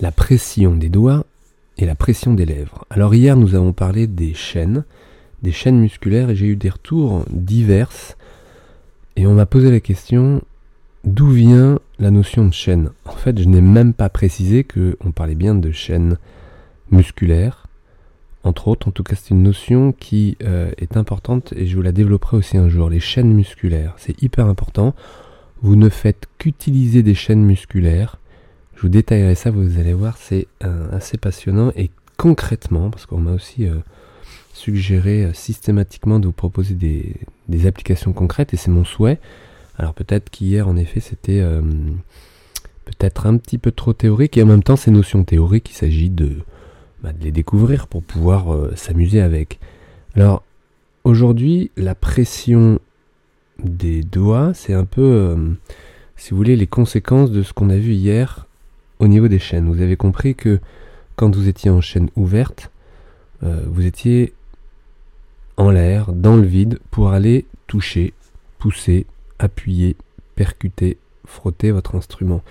la pression des doigts et la pression des lèvres. Alors hier nous avons parlé des chaînes, des chaînes musculaires et j'ai eu des retours divers et on m'a posé la question d'où vient la notion de chaîne? En fait je n'ai même pas précisé qu'on parlait bien de chaînes musculaires, entre autres, en tout cas c'est une notion qui euh, est importante et je vous la développerai aussi un jour, les chaînes musculaires, c'est hyper important. Vous ne faites qu'utiliser des chaînes musculaires je vous détaillerai ça, vous allez voir, c'est euh, assez passionnant. Et concrètement, parce qu'on m'a aussi euh, suggéré euh, systématiquement de vous proposer des, applications concrètes, et c'est mon souhait. Alors peut-être qu'hier, en effet, c'était peut-être un petit peu trop théorique, et en même temps, ces notions théoriques, il s'agit de, bah, de les découvrir pour pouvoir s'amuser avec. Alors, aujourd'hui, la pression des doigts, c'est un peu, si vous voulez, les conséquences de ce qu'on a vu hier au niveau des chaînes. Vous avez compris que quand vous étiez en chaîne ouverte, euh, vous étiez en l'air, dans le vide, pour aller toucher, pousser, appuyer, percuter, frotter votre instrument.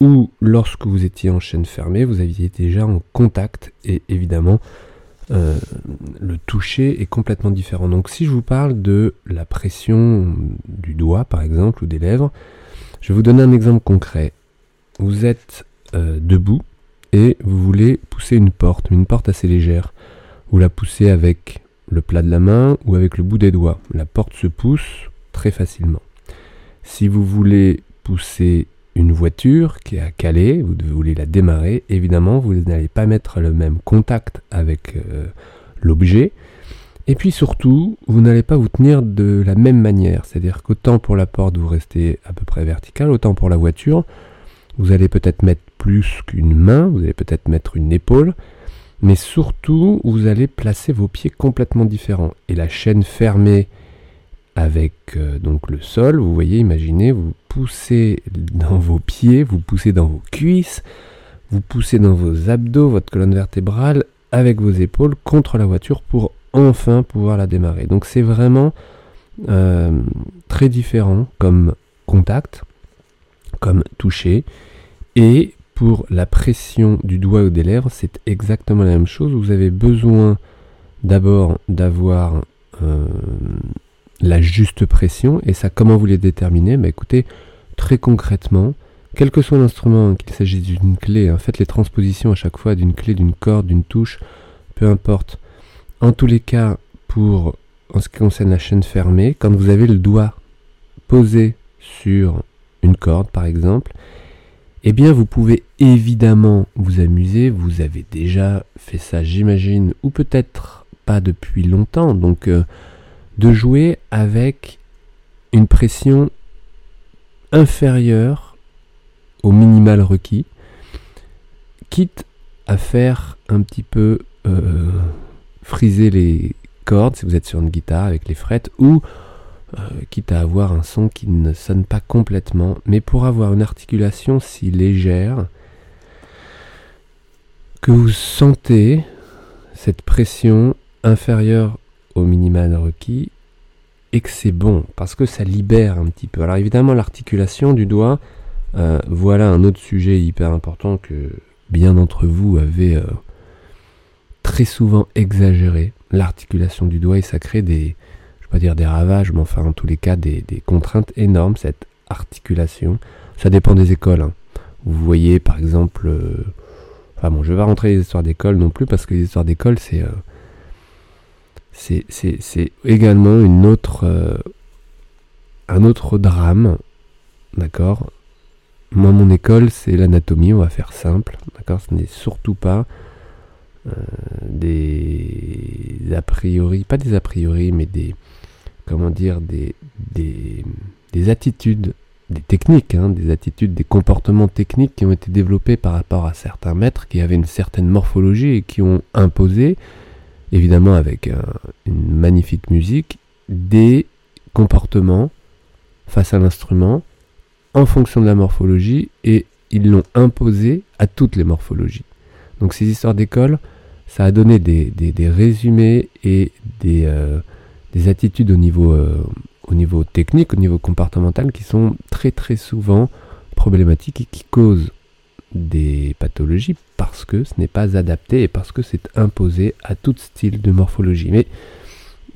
Ou lorsque vous étiez en chaîne fermée, vous aviez déjà en contact et évidemment euh, le toucher est complètement différent. Donc si je vous parle de la pression du doigt par exemple ou des lèvres, je vais vous donner un exemple concret. Vous êtes euh, debout et vous voulez pousser une porte, une porte assez légère. Vous la poussez avec le plat de la main ou avec le bout des doigts. La porte se pousse très facilement. Si vous voulez pousser une voiture qui est à caler, vous voulez la démarrer, évidemment, vous n'allez pas mettre le même contact avec euh, l'objet. Et puis surtout, vous n'allez pas vous tenir de la même manière. C'est-à-dire qu'autant pour la porte, vous restez à peu près vertical, autant pour la voiture, vous allez peut-être mettre plus qu'une main, vous allez peut-être mettre une épaule, mais surtout vous allez placer vos pieds complètement différents. Et la chaîne fermée avec euh, donc le sol, vous voyez, imaginez, vous poussez dans vos pieds, vous poussez dans vos cuisses, vous poussez dans vos abdos, votre colonne vertébrale, avec vos épaules contre la voiture pour enfin pouvoir la démarrer. Donc c'est vraiment euh, très différent comme contact, comme toucher. Et pour la pression du doigt ou des lèvres, c'est exactement la même chose. Vous avez besoin d'abord d'avoir euh, la juste pression. Et ça, comment vous les déterminez? Bah, Écoutez, très concrètement, quel que soit l'instrument, qu'il s'agisse d'une clé, hein, faites les transpositions à chaque fois d'une clé, d'une corde, d'une touche, peu importe. En tous les cas, pour en ce qui concerne la chaîne fermée, quand vous avez le doigt posé sur une corde par exemple, eh bien vous pouvez évidemment vous amuser, vous avez déjà fait ça j'imagine, ou peut-être pas depuis longtemps, donc euh, de jouer avec une pression inférieure au minimal requis, quitte à faire un petit peu euh, friser les cordes si vous êtes sur une guitare avec les frettes, ou euh, quitte à avoir un son qui ne sonne pas complètement, mais pour avoir une articulation si légère que vous sentez cette pression inférieure au minimal requis et que c'est bon parce que ça libère un petit peu. Alors évidemment l'articulation du doigt, euh, voilà un autre sujet hyper important que bien d'entre vous avez euh, très souvent exagéré. L'articulation du doigt et ça crée des, pas dire des ravages, mais enfin en tous les cas des, contraintes énormes, cette articulation. Ça dépend des écoles. Hein. Vous voyez par exemple, euh, enfin bon, je vais pas rentrer les histoires d'école non plus parce que les histoires d'école c'est euh, c'est également une autre euh, un autre drame, d'accord? Moi mon école c'est l'anatomie, on va faire simple, d'accord? Ce n'est surtout pas des a priori, pas des a priori, mais des comment dire, des, des, attitudes, des techniques, hein, des attitudes, des comportements techniques qui ont été développés par rapport à certains maîtres qui avaient une certaine morphologie et qui ont imposé, évidemment avec une magnifique musique, des comportements face à l'instrument en fonction de la morphologie et ils l'ont imposé à toutes les morphologies. Donc ces histoires d'école, ça a donné des, résumés et des, euh, des attitudes au niveau, euh, au niveau technique, au niveau comportemental, qui sont très très souvent problématiques et qui causent des pathologies parce que ce n'est pas adapté et parce que c'est imposé à tout style de morphologie. Mais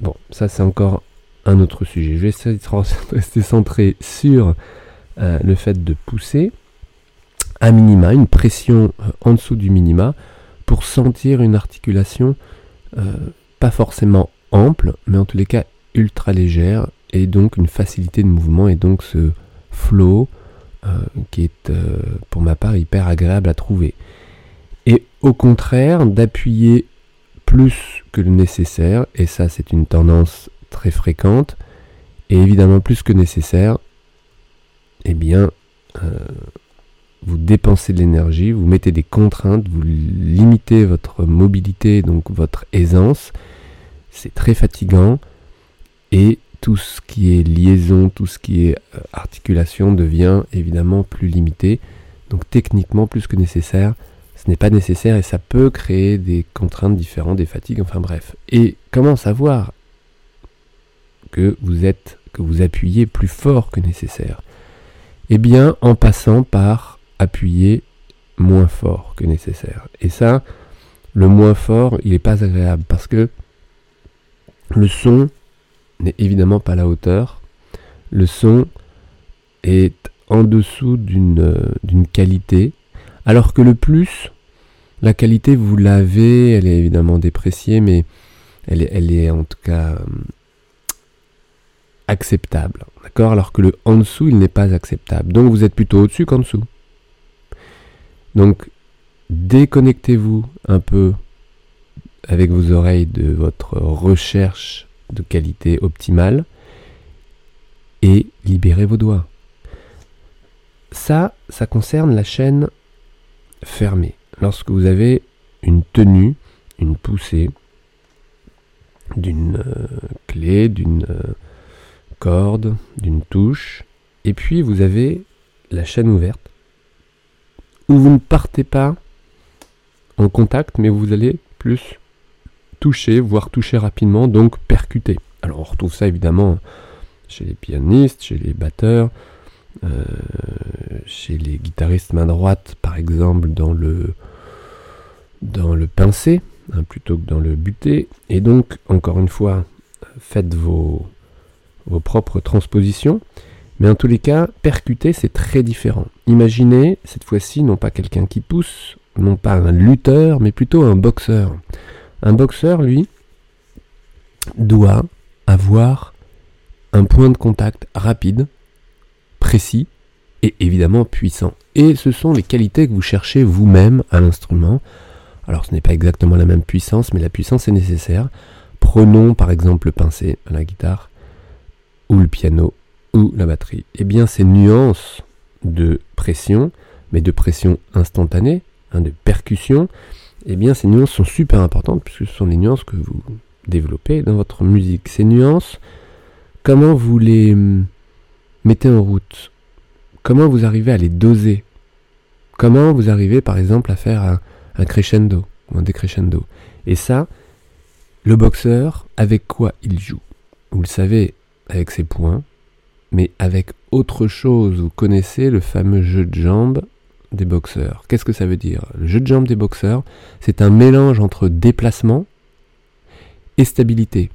bon, ça c'est encore un autre sujet. Je vais essayer de rester centré sur euh, le fait de pousser à minima, une pression euh, en dessous du minima, pour sentir une articulation euh, pas forcément ample, mais en tous les cas ultra légère, et donc une facilité de mouvement, et donc ce flow qui est pour ma part hyper agréable à trouver. Et au contraire, d'appuyer plus que le nécessaire, et ça c'est une tendance très fréquente, et évidemment plus que nécessaire, eh bien, euh, vous dépensez de l'énergie, vous mettez des contraintes, vous limitez votre mobilité, donc votre aisance. C'est très fatigant et tout ce qui est liaison, tout ce qui est euh, articulation devient évidemment plus limité. Donc techniquement plus que nécessaire, ce n'est pas nécessaire et ça peut créer des contraintes différentes, des fatigues, enfin bref. Et comment savoir que vous êtes, que vous appuyez plus fort que nécessaire? Eh bien, en passant par appuyer moins fort que nécessaire. Et ça, le moins fort, il n'est pas agréable parce que le son n'est évidemment pas la hauteur. Le son est en dessous d'une qualité, alors que le plus, la qualité, vous l'avez, elle est évidemment dépréciée, mais elle est, elle est en tout cas acceptable. D'accord? Alors que le en dessous, il n'est pas acceptable. Donc vous êtes plutôt au-dessus qu'en dessous. Donc déconnectez-vous un peu avec vos oreilles de votre recherche de qualité optimale et libérez vos doigts. Ça, ça concerne la chaîne fermée. Lorsque vous avez une tenue, une poussée d'une euh, clé, d'une euh, corde, d'une touche, et puis vous avez la chaîne ouverte, où vous ne partez pas en contact, mais vous allez plus toucher, voire toucher rapidement, donc percuter. Alors on retrouve ça évidemment chez les pianistes, chez les batteurs, euh, chez les guitaristes main droite, par exemple, dans le, dans le pincé, hein, plutôt que dans le buté. Et donc, encore une fois, faites vos, vos propres transpositions. Mais en tous les cas, percuter, c'est très différent. Imaginez, cette fois-ci, non pas quelqu'un qui pousse, non pas un lutteur, mais plutôt un boxeur. Un boxeur, lui, doit avoir un point de contact rapide, précis et évidemment puissant. Et ce sont les qualités que vous cherchez vous-même à l'instrument. Alors ce n'est pas exactement la même puissance, mais la puissance est nécessaire. Prenons par exemple le pincé à la guitare ou le piano ou la batterie Eh bien, ces nuances de pression, mais de pression instantanée, hein, de percussion, eh bien, ces nuances sont super importantes puisque ce sont les nuances que vous développez dans votre musique. Ces nuances, comment vous les hum, mettez en route? Comment vous arrivez à les doser? Comment vous arrivez, par exemple, à faire un, crescendo ou un décrescendo? Et ça, le boxeur, avec quoi il joue? Vous le savez, avec ses points, mais avec autre chose. Vous connaissez le fameux jeu de jambes des boxeurs. Qu'est-ce que ça veut dire? Le jeu de jambes des boxeurs, c'est un mélange entre déplacement et stabilité.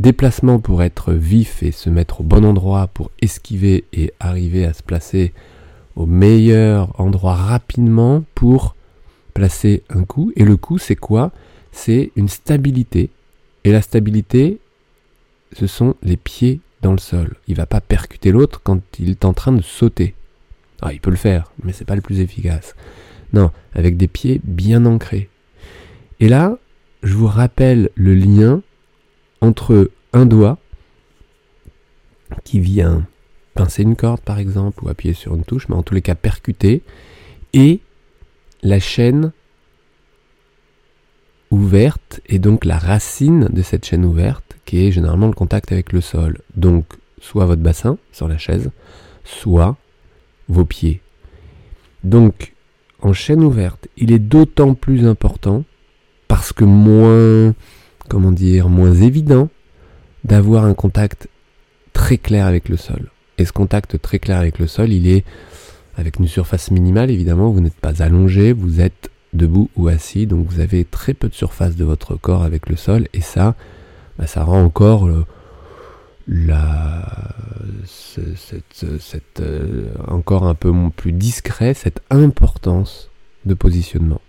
Déplacement pour être vif et se mettre au bon endroit pour esquiver et arriver à se placer au meilleur endroit rapidement pour placer un coup. Et le coup, c'est quoi? C'est une stabilité. Et la stabilité, ce sont les pieds dans le sol. Il va pas percuter l'autre quand il est en train de sauter. Ah, il peut le faire, mais c'est pas le plus efficace. Non, avec des pieds bien ancrés. Et là, je vous rappelle le lien entre un doigt qui vient pincer une corde par exemple ou appuyer sur une touche, mais en tous les cas percuter, et la chaîne ouverte et donc la racine de cette chaîne ouverte qui est généralement le contact avec le sol. Donc soit votre bassin sur la chaise, soit vos pieds. Donc en chaîne ouverte, il est d'autant plus important parce que moins comment dire, moins évident d'avoir un contact très clair avec le sol. Et ce contact très clair avec le sol, il est avec une surface minimale évidemment, vous n'êtes pas allongé, vous êtes debout ou assis, donc vous avez très peu de surface de votre corps avec le sol, et ça, bah, ça rend encore la, cette, euh, encore un peu plus discret cette importance de positionnement.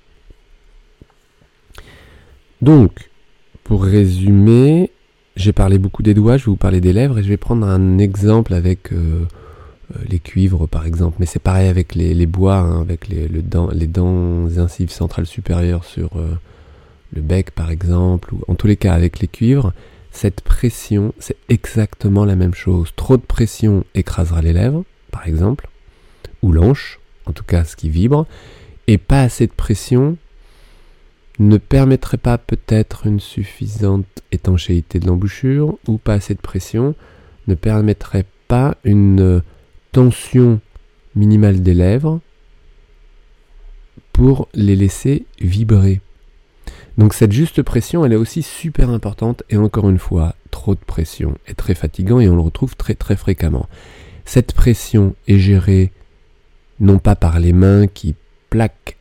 Donc, pour résumer, j'ai parlé beaucoup des doigts, je vais vous parler des lèvres et je vais prendre un exemple avec euh, euh, les cuivres par exemple, mais c'est pareil avec les, bois, hein, avec les, les dents incisives centrales supérieures sur le bec par exemple, ou en tous les cas avec les cuivres, cette pression, c'est exactement la même chose. Trop de pression écrasera les lèvres, par exemple, ou l'anche, en tout cas ce qui vibre, et pas assez de pression ne permettrait pas peut-être une suffisante étanchéité de l'embouchure, ou pas assez de pression ne permettrait pas une tension minimale des lèvres pour les laisser vibrer. Donc cette juste pression, elle est aussi super importante et encore une fois, trop de pression est très fatigant et on le retrouve très très fréquemment. Cette pression est gérée non pas par les mains qui plaquent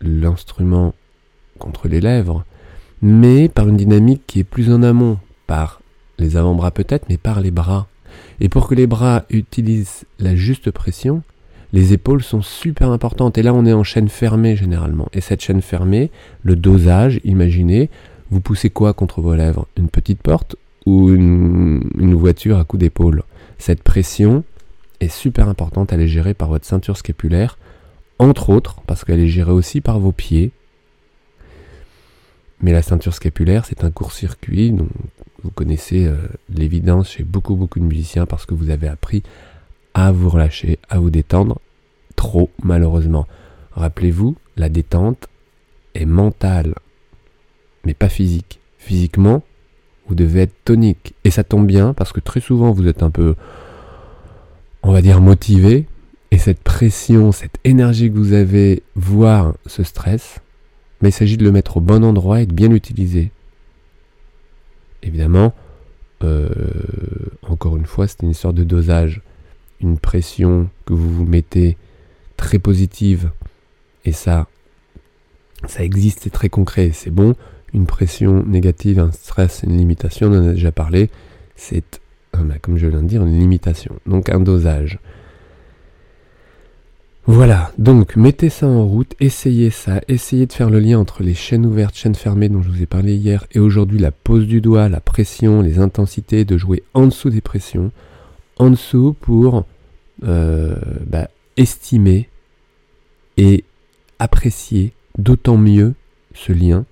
l'instrument contre les lèvres, mais par une dynamique qui est plus en amont, par les avant-bras peut-être, mais par les bras. Et pour que les bras utilisent la juste pression, les épaules sont super importantes. Et là, on est en chaîne fermée généralement. Et cette chaîne fermée, le dosage, imaginez, vous poussez quoi contre vos lèvres? Une petite porte ou une, voiture à coup d'épaule? Cette pression est super importante. Elle est gérée par votre ceinture scapulaire, entre autres, parce qu'elle est gérée aussi par vos pieds. Mais la ceinture scapulaire, c'est un court-circuit. Vous connaissez euh, l'évidence chez beaucoup, beaucoup de musiciens parce que vous avez appris à vous relâcher, à vous détendre. Trop, malheureusement. Rappelez-vous, la détente est mentale, mais pas physique. Physiquement, vous devez être tonique. Et ça tombe bien parce que très souvent vous êtes un peu, on va dire, motivé. Et cette pression, cette énergie que vous avez, voire ce stress, mais il s'agit de le mettre au bon endroit et de bien l'utiliser. Évidemment, euh, encore une fois, c'est une histoire de dosage une pression que vous vous mettez très positive, et ça, ça existe, c'est très concret, c'est bon. Une pression négative, un stress, une limitation, on en a déjà parlé, c'est, comme je viens de dire, une limitation, donc un dosage. Voilà, donc mettez ça en route, essayez ça, essayez de faire le lien entre les chaînes ouvertes, chaînes fermées dont je vous ai parlé hier, et aujourd'hui la pose du doigt, la pression, les intensités, de jouer en dessous des pressions en dessous pour euh, bah, estimer et apprécier d'autant mieux ce lien,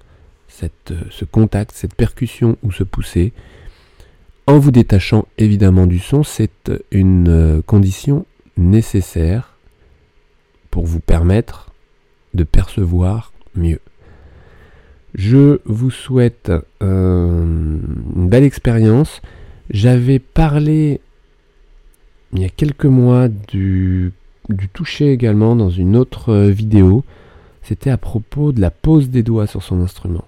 cette, euh, ce contact, cette percussion ou ce pousser, en vous détachant évidemment du son, c'est une euh, condition nécessaire pour vous permettre de percevoir mieux. Je vous souhaite une belle expérience. J'avais parlé il y a quelques mois du, toucher également dans une autre euh, vidéo. C'était à propos de la pose des doigts sur son instrument.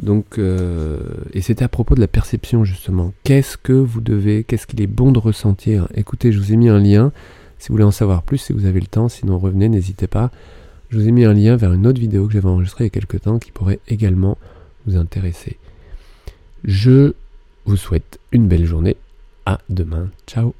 Donc, euh, et c'était à propos de la perception justement. Qu'est-ce que vous devez, qu'est-ce qu'il est bon de ressentir? Écoutez, je vous ai mis un lien. Si vous voulez en savoir plus, si vous avez le temps, sinon revenez, n'hésitez pas. Je vous ai mis un lien vers une autre vidéo que j'avais enregistrée il y a quelques temps qui pourrait également vous intéresser. Je vous souhaite une belle journée. À demain. Ciao